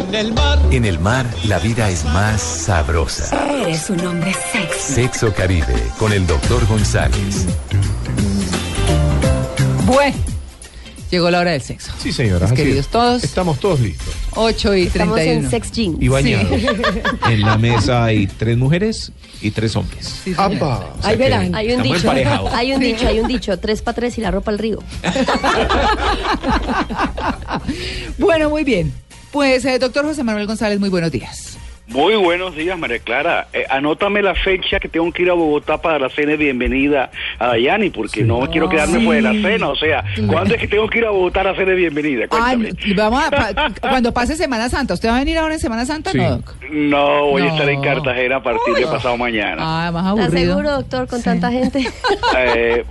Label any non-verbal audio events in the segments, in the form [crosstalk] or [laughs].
En el mar. En el mar, la vida es más sabrosa. Eres un hombre sexy. Sexo Caribe, con el doctor González. Bueno, llegó la hora del sexo. Sí, señora. Mis queridos es. todos. Estamos todos listos. 8 y Estamos 31. en sex jeans. Y bañados. [laughs] En la mesa hay tres mujeres y tres hombres. Sí. O sea Ahí que verán. Hay un dicho, emparejados. [laughs] hay un dicho, hay un dicho, tres para tres y la ropa al río. [laughs] Bueno, muy bien. Pues, eh, doctor José Manuel González, muy buenos días. Muy buenos días, María Clara. Eh, anótame la fecha que tengo que ir a Bogotá para la cena de bienvenida a Dayani, porque no quiero quedarme sí. fuera de la cena. O sea, ¿cuándo es que tengo que ir a Bogotá a la cena de bienvenida? Cuéntame. vamos a, pa- [laughs] cuando pase Semana Santa. ¿Usted va a venir ahora en Semana Santa? Sí. No, doc? No, voy a estar en Cartagena a partir de pasado mañana. Ah, más ¿Estás aburrido. seguro, doctor, con tanta gente? [laughs] Eh,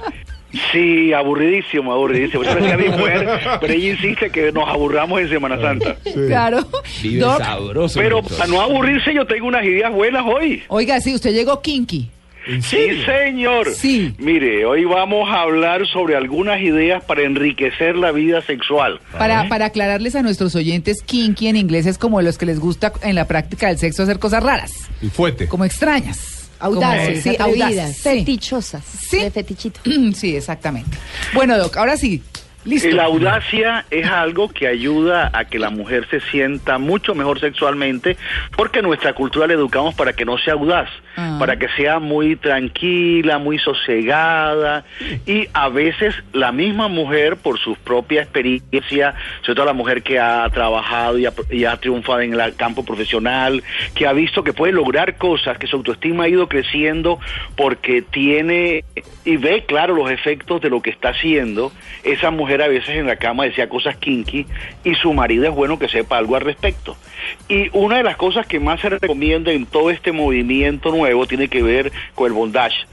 sí, aburridísimo, aburridísimo. Yo decía a mi mujer, pero ella insiste que nos aburramos en Semana Santa. Claro. Vive Doc, sabroso. Pero doctor. para no aburrirse, yo tengo unas ideas buenas hoy. oiga, sí, usted llegó kinky. ¿En Sí, señor. Sí. Mire, hoy vamos a hablar sobre algunas ideas para enriquecer la vida sexual. Para, para aclararles a nuestros oyentes, kinky en inglés es como los que les gusta en la práctica del sexo hacer cosas raras, Y fuerte. como extrañas. Audaces, sí, atrevidas, audaces, fetichosas, Sí. de fetichito. [clears throat] Sí, exactamente. Bueno, Doc, ahora sí. Listo. La audacia es algo que ayuda a que la mujer se sienta mucho mejor sexualmente, porque en nuestra cultura le educamos para que no sea audaz, Ah. para que sea muy tranquila, muy sosegada, y a veces la misma mujer, por su propia experiencia, sobre todo la mujer que ha trabajado y ha, y ha triunfado en el campo profesional, que ha visto que puede lograr cosas, que su autoestima ha ido creciendo porque tiene y ve claro los efectos de lo que está haciendo, esa mujer a veces en la cama decía cosas kinky y su marido es bueno que sepa algo al respecto. Y una de las cosas que más se recomienda en todo este movimiento nuevo tiene que ver con el bondage.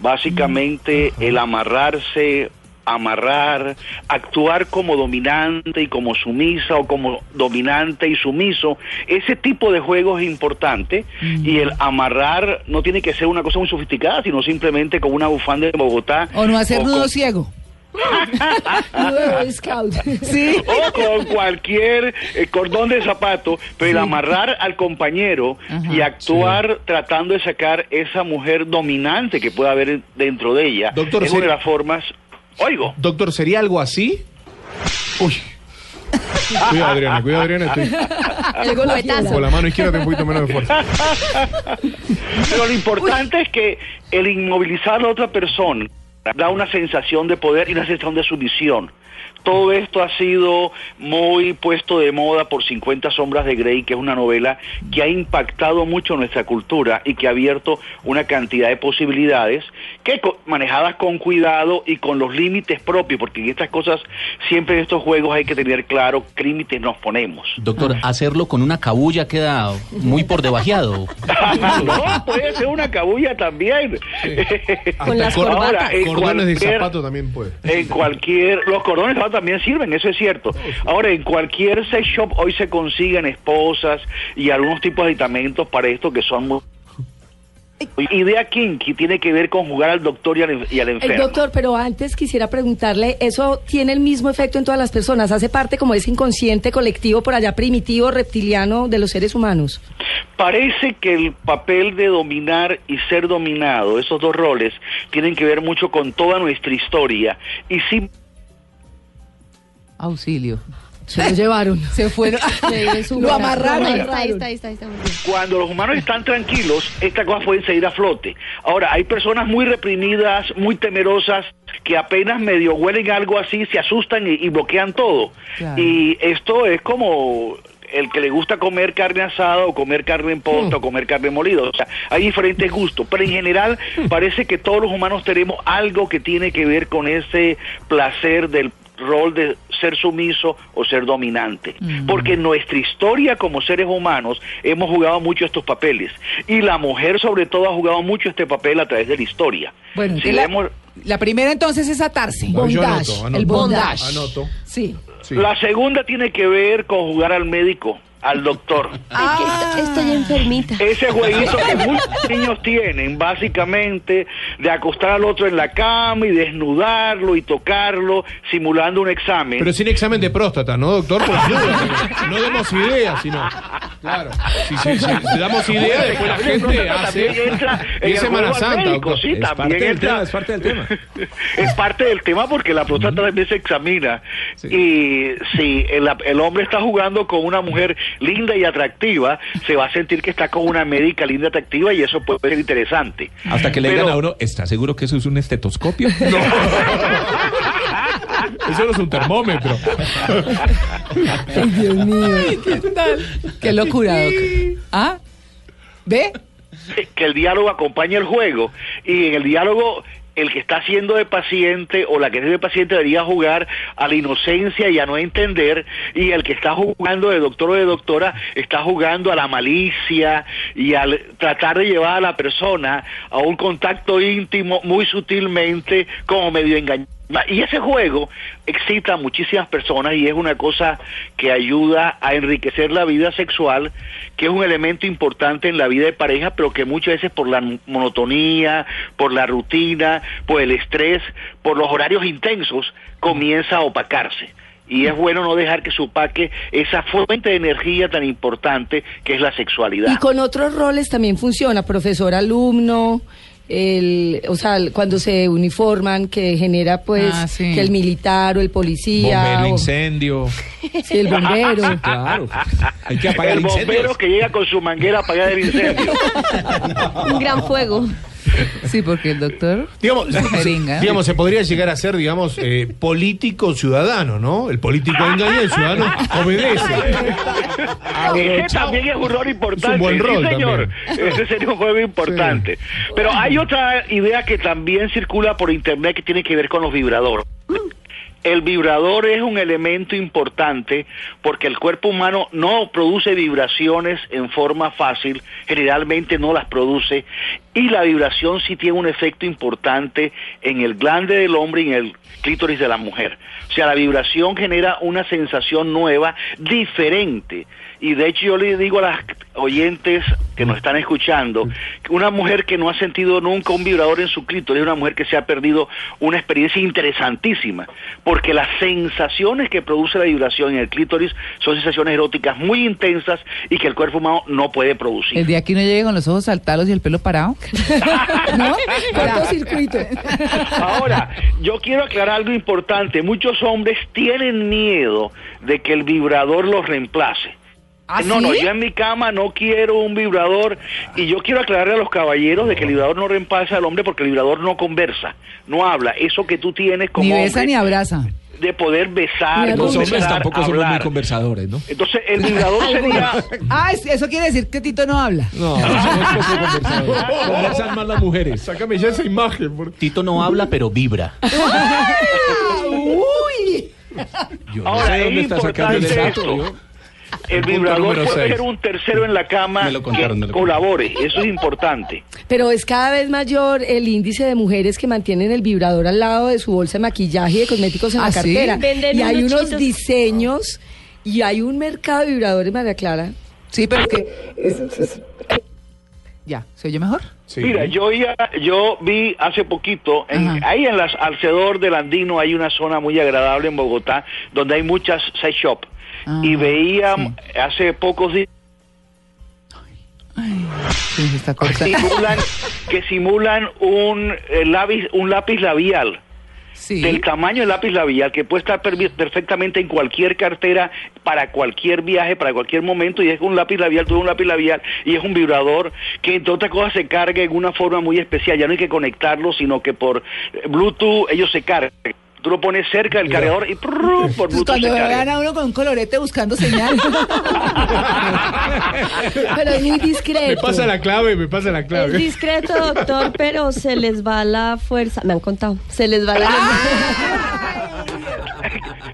Básicamente el amarrarse, amarrar, actuar como dominante y como sumisa o como dominante y sumiso, ese tipo de juego es importante y el amarrar no tiene que ser una cosa muy sofisticada, sino simplemente con una bufanda de Bogotá. O no hacer nudo con- ciego. Scout. Sí. o con cualquier eh, cordón de zapato, pero el amarrar al compañero Ajá. y actuar tratando de sacar esa mujer dominante que pueda haber dentro de ella Doctor, es una de ¿sería- las formas. Oigo, Doctor, ¿sería algo así? Uy. Cuidado, Adriana, cuidado, Adriana. Estoy [laughs] con la mano izquierda tengo un poquito menos de fuerza. [laughs] pero lo importante es que el inmovilizar a la otra persona da una sensación de poder y una sensación de sumisión. Todo esto ha sido muy puesto de moda por 50 sombras de Grey, que es una novela que ha impactado mucho nuestra cultura y que ha abierto una cantidad de posibilidades que manejadas con cuidado y con los límites propios, porque en estas cosas siempre en estos juegos hay que tener claro qué límites nos ponemos. Doctor, hacerlo con una cabulla queda muy por debajeado. [laughs] no, puede ser una cabulla también. Con [laughs] las cor- corbatas. en cordones de zapato también puede. En cualquier, los cordones de zapato también sirven, eso es cierto. Ahora, en cualquier sex shop hoy se consiguen esposas y algunos tipos de aditamentos para esto que son muy... Idea kinky tiene que ver con jugar al doctor y al, y al El enfermo. doctor, pero antes quisiera preguntarle, ¿eso tiene el mismo efecto en todas las personas? ¿Hace parte como ese inconsciente colectivo por allá primitivo, reptiliano de los seres humanos? Parece que el papel de dominar y ser dominado, esos dos roles, tienen que ver mucho con toda nuestra historia. Y sí Auxilio. Se lo llevaron. [laughs] Se fueron. [laughs] Lo amarraron. Ahí está, ahí está, ahí está, ahí está, muy bien. cuando los humanos están tranquilos, estas cosas pueden seguir a flote. Ahora, hay personas muy reprimidas, muy temerosas, que apenas medio huelen algo así, se asustan y, y bloquean todo. Claro. Y esto es como el que le gusta comer carne asada o comer carne en posta o comer carne molida. O sea, hay diferentes gustos, pero en general parece que todos los humanos tenemos algo que tiene que ver con ese placer del rol de ser sumiso o ser dominante. Porque en nuestra historia como seres humanos hemos jugado mucho estos papeles. Y la mujer sobre todo ha jugado mucho este papel a través de la historia. Bueno, si la, primera entonces es atarse. Anoto, Bondage, anoto. el bondage. Anoto. Sí. Sí. La segunda tiene que ver con jugar al médico, al doctor. Ay, que estoy, estoy enfermita. Ese jueguito que muchos niños tienen, básicamente, de acostar al otro en la cama y desnudarlo y tocarlo, simulando un examen. Pero sin examen de próstata, ¿no, doctor? Pues no, no demos ideas, sino. Claro. Si, si- si- si damos ideas, después la gente hace. También entra en el Semana Santa, médico, doctor. sí, Es parte del entra. tema, es parte del tema. [laughs] es parte del tema porque la próstata también se examina. Sí. Y si el, el hombre está jugando con una mujer linda y atractiva, se va a sentir que está con una médica linda y atractiva y eso puede ser interesante. Hasta que le Pero- digan a uno, ¿está seguro que eso es un estetoscopio? [laughs] [laughs] Eso no es un termómetro. Ay, Dios mío. Qué locura, Doc. ¿Ah? ¿Ve? que el diálogo acompaña el juego y en el diálogo el que está haciendo de paciente o la que es de paciente debería jugar a la inocencia y a no entender y el que está jugando de doctor o de doctora está jugando a la malicia y al tratar de llevar a la persona a un contacto íntimo muy sutilmente como medio engañado. Y ese juego excita a muchísimas personas y es una cosa que ayuda a enriquecer la vida sexual, que es un elemento importante en la vida de pareja, pero que muchas veces por la monotonía, por la rutina, por el estrés, por los horarios intensos, comienza a opacarse. Y es bueno no dejar que se opaque esa fuente de energía tan importante que es la sexualidad. Y con otros roles también funciona, profesor, alumno, el, o sea, cuando se uniforman, que genera pues Ah, sí. que el militar o el policía, Bombero, o- incendio. sí, el bombero. [laughs] Claro. Hay que apagar el bombero incendios. que llega con su manguera a apagar el incendio. [laughs] Un gran fuego. [laughs] Sí, porque el doctor. Digamos, jeringa. digamos, se podría llegar a ser, digamos, eh, político ciudadano, ¿no? El político engaña y el ciudadano [laughs] obedece. Ese también es un rol importante. Es un buen rol sí, señor. Ese sería un juego importante. Pero hay otra idea que también circula por internet que tiene que ver con los vibradores. El vibrador es un elemento importante porque el cuerpo humano no produce vibraciones en forma fácil, generalmente no las produce, y la vibración sí tiene un efecto importante en el glande del hombre y en el clítoris de la mujer. O sea, la vibración genera una sensación nueva, diferente. Y de hecho yo le digo a las oyentes que nos están escuchando, que una mujer que no ha sentido nunca un vibrador en su clítoris es una mujer que se ha perdido una experiencia interesantísima, porque las sensaciones que produce la vibración en el clítoris son sensaciones eróticas muy intensas y que el cuerpo humano no puede producir. El día que uno llegue con los ojos saltados y el pelo parado. [laughs] ¿No? Cortocircuito. Ahora, yo quiero aclarar algo importante. Muchos hombres tienen miedo de que el vibrador los reemplace. ¿Ah, no, no, yo en mi cama no quiero un vibrador y yo quiero aclararle a los caballeros de que el vibrador no reemplaza al hombre porque el vibrador no conversa, no habla. Eso que tú tienes como Ni besa hombre ni abraza. de poder besar, Los hombres tampoco somos muy hablar. conversadores, ¿no? Entonces, el vibrador sería... Ah, es- eso quiere decir que Tito no habla. No, somos poco conversadores. Conversan más las mujeres. Sácame ya esa imagen. Tito no habla, pero vibra. Uy. Yo no Ahora, sé es dónde está sacando el dato. yo- El vibrador puede ser un tercero en la cama Me lo contaron, que me lo contaron. colabore, eso es importante. Pero es cada vez mayor el índice de mujeres que mantienen el vibrador al lado de su bolsa de maquillaje y de cosméticos en ¿Ah, la sí? cartera. Venden y hay unos chitos. diseños y hay un mercado de vibradores, María Clara. Sí, pero que. Ya, ¿se oye mejor? Sí. Mira, yo ya, yo vi hace poquito, en- ahí en las alrededor del Andino hay una zona muy agradable en Bogotá, donde hay muchas sex shop. Ah, y veía hace pocos días está simulan, que simulan un eh, lápiz, un lápiz labial. Sí. del tamaño del lápiz labial que puede estar perfectamente en cualquier cartera para cualquier viaje, para cualquier momento y es un lápiz labial, tú un lápiz labial y es un vibrador que entre otras cosas se carga en una forma muy especial, ya no hay que conectarlo sino que por Bluetooth ellos se cargan. Tú lo pones cerca del cargador y prrr, por Entonces, Bluetooth cuando se vean a uno con un colorete buscando señal. [laughs] Pero es muy discreto. Me pasa la clave, me pasa la Es clave. discreto, doctor, pero se les va la fuerza. Me han contado. Se les va la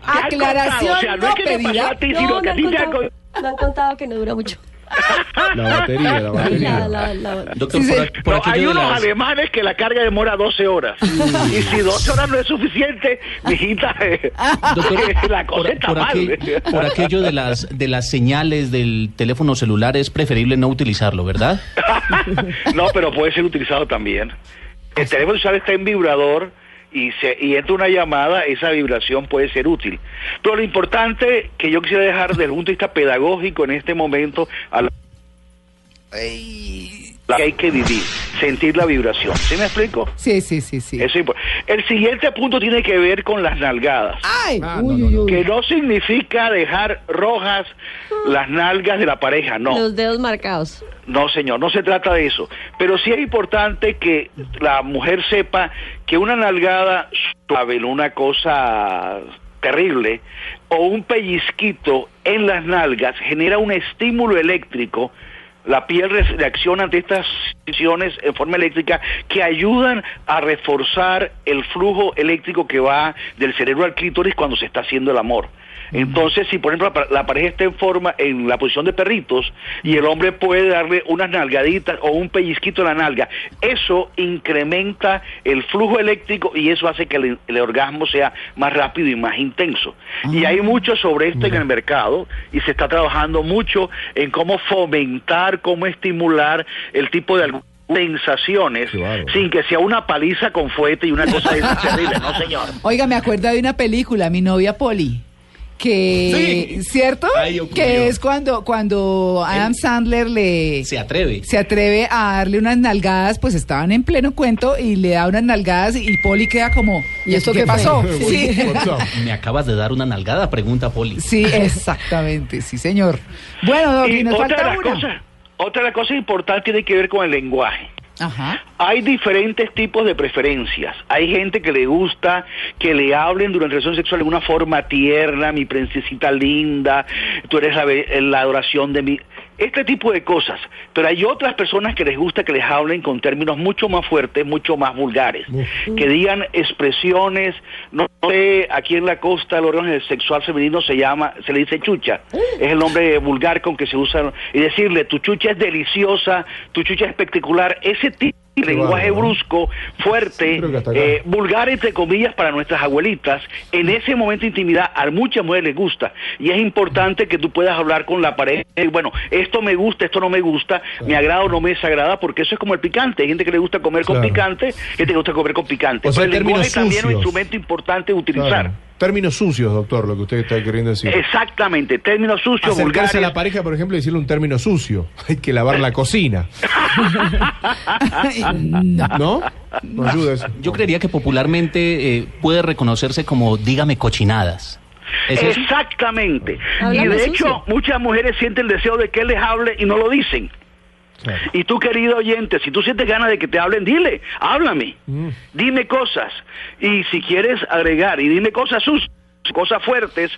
Aclaración O sea, no no es que te pasó pedida. a ti, No, sino me que a han, ti te ha contado, me han contado que no dura mucho. La batería, la batería. La- la- la- Doctor, Sí, por, sí. por No, hay unos las... alemanes que la carga demora 12 horas. y si 12 horas no es suficiente, mijita, eh, Doctor, [laughs] la cosa por, está por mal. aquel- por aquello de las de las señales del teléfono celular es preferible no utilizarlo, ¿verdad? [laughs] no, pero puede ser utilizado también. El teléfono celular está en vibrador y, se, y entra una llamada, esa vibración puede ser útil. Pero lo importante que yo quisiera dejar desde el punto de vista pedagógico en este momento a la que hay que vivir, sentir la vibración. ¿Sí me explico? Sí, sí, sí, sí. Eso es El siguiente punto tiene que ver con las nalgadas. Ay, Ah, uy, no, no. Que no significa dejar rojas las nalgas de la pareja, no. Los dedos marcados. No, señor, no se trata de eso. Pero sí es importante que la mujer sepa que una nalgada suave, una cosa terrible, o un pellizquito en las nalgas genera un estímulo eléctrico. La piel re- reacciona ante estas situaciones en forma eléctrica que ayudan a reforzar el flujo eléctrico que va del cerebro al clítoris cuando se está haciendo el amor. Entonces, si por ejemplo la pa- la pareja está en forma, en la posición de perritos, y el hombre puede darle unas nalgaditas o un pellizquito en la nalga, eso incrementa el flujo eléctrico y eso hace que el, el orgasmo sea más rápido y más intenso. Y hay mucho sobre esto en el mercado y se está trabajando mucho en cómo fomentar, cómo estimular el tipo de sensaciones sin que sea una paliza con fuete y una cosa de [laughs] terrible, no señor. Oiga, me acuerdo de una película, Mi novia Polly. Que, Sí. ¿cierto? Que es cuando, cuando Adam Sandler le Se atreve. se atreve a darle unas nalgadas, pues estaban en pleno cuento y le da unas nalgadas y Polly queda como, ¿y esto qué pasó? Sí. [laughs] Me acabas de dar una nalgada, pregunta Poli. sí, exactamente, sí, señor. Bueno, Y nos otra falta una. cosas, otra cosas importantes tiene que ver con el lenguaje. Ajá. Hay diferentes tipos de preferencias. Hay gente que le gusta que le hablen durante la relación sexual de una forma tierna, mi princesita linda, tú eres la, la adoración de mi... Este tipo de cosas. Pero hay otras personas que les gusta que les hablen con términos mucho más fuertes, mucho más vulgares. Que digan expresiones, no sé, aquí en la costa el órgano sexual femenino se llama, se le dice chucha. Es el nombre vulgar con que se usa. Y decirle, tu chucha es deliciosa, tu chucha es espectacular. Ese tipo lenguaje brusco, fuerte, Sí, eh, vulgar entre comillas para nuestras abuelitas, en ese momento de intimidad a muchas mujeres les gusta y es importante que tú puedas hablar con la pareja y bueno, esto me gusta, esto no me gusta, me agrada o no me desagrada, porque eso es como el picante, hay gente que le gusta comer con picante, gente que le gusta comer con picante, O sea, Pero el lenguaje también es un instrumento importante de utilizar. Claro. Términos sucios, doctor, lo que usted está queriendo decir. Exactamente, términos sucios, Acercarse vulgares. a la pareja, por ejemplo, y decirle un término sucio. [laughs] Hay que lavar la cocina. [laughs] [laughs] No. ¿No? ¿No ayuda eso? Yo creería que popularmente eh, puede reconocerse como dígame cochinadas. Exactamente. Y de sucio. hecho, muchas mujeres sienten el deseo de que él les hable y no lo dicen. Claro. Y tú, querido oyente, si tú sientes ganas de que te hablen, dile, háblame, Mm. dime cosas. Y si quieres agregar y dime cosas sus, cosas fuertes,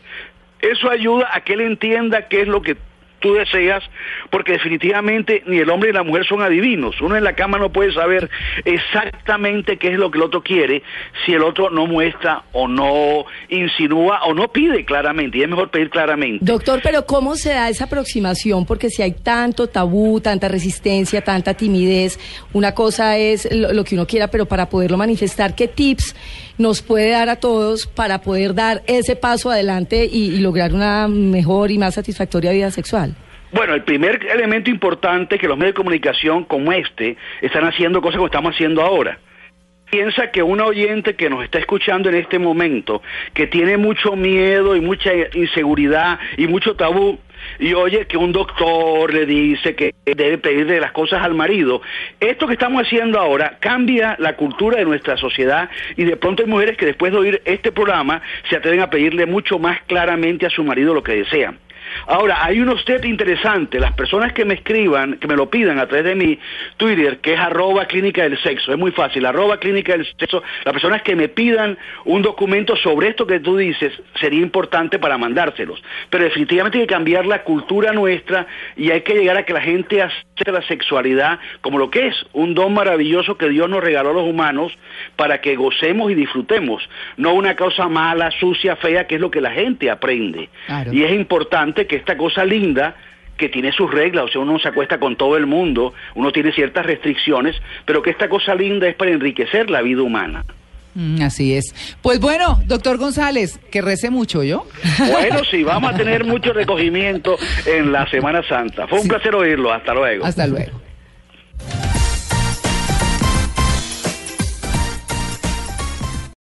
eso ayuda a que él entienda qué es lo que tú deseas, porque definitivamente ni el hombre ni la mujer son adivinos. Uno en la cama no puede saber exactamente qué es lo que el otro quiere si el otro no muestra o no insinúa o no pide claramente. Y es mejor pedir claramente. Doctor, pero ¿cómo se da esa aproximación? Porque si hay tanto tabú, tanta resistencia, tanta timidez, una cosa es lo, lo que uno quiera, pero para poderlo manifestar, ¿qué tips nos puede dar a todos para poder dar ese paso adelante y, lograr una mejor y más satisfactoria vida sexual? Bueno, el primer elemento importante que los medios de comunicación como este están haciendo cosas como estamos haciendo ahora. Piensa que un oyente que nos está escuchando en este momento, que tiene mucho miedo y mucha inseguridad y mucho tabú, y oye que un doctor le dice que debe pedirle las cosas al marido, esto que estamos haciendo ahora cambia la cultura de nuestra sociedad y de pronto hay mujeres que después de oír este programa se atreven a pedirle mucho más claramente a su marido lo que desean. Ahora, hay unos test interesantes. Las personas que me escriban, que me lo pidan a través de mi Twitter, que es arroba clínica del sexo, es muy fácil, arroba clínica del sexo, las personas que me pidan un documento sobre esto que tú dices, sería importante para mandárselos. Pero definitivamente hay que cambiar la cultura nuestra y hay que llegar a que la gente acepte la sexualidad como lo que es, un don maravilloso que Dios nos regaló a los humanos para que gocemos y disfrutemos, no una cosa mala, sucia, fea, que es lo que la gente aprende. Claro. Y es importante que esta cosa linda que tiene sus reglas, o sea, uno no se acuesta con todo el mundo, uno tiene ciertas restricciones, pero que esta cosa linda es para enriquecer la vida humana. Mm, así es. Pues bueno, doctor González, que rece mucho, ¿yo? Bueno, sí, vamos a tener [laughs] mucho recogimiento en la Semana Santa. Fue un placer oírlo. Hasta luego. Hasta luego.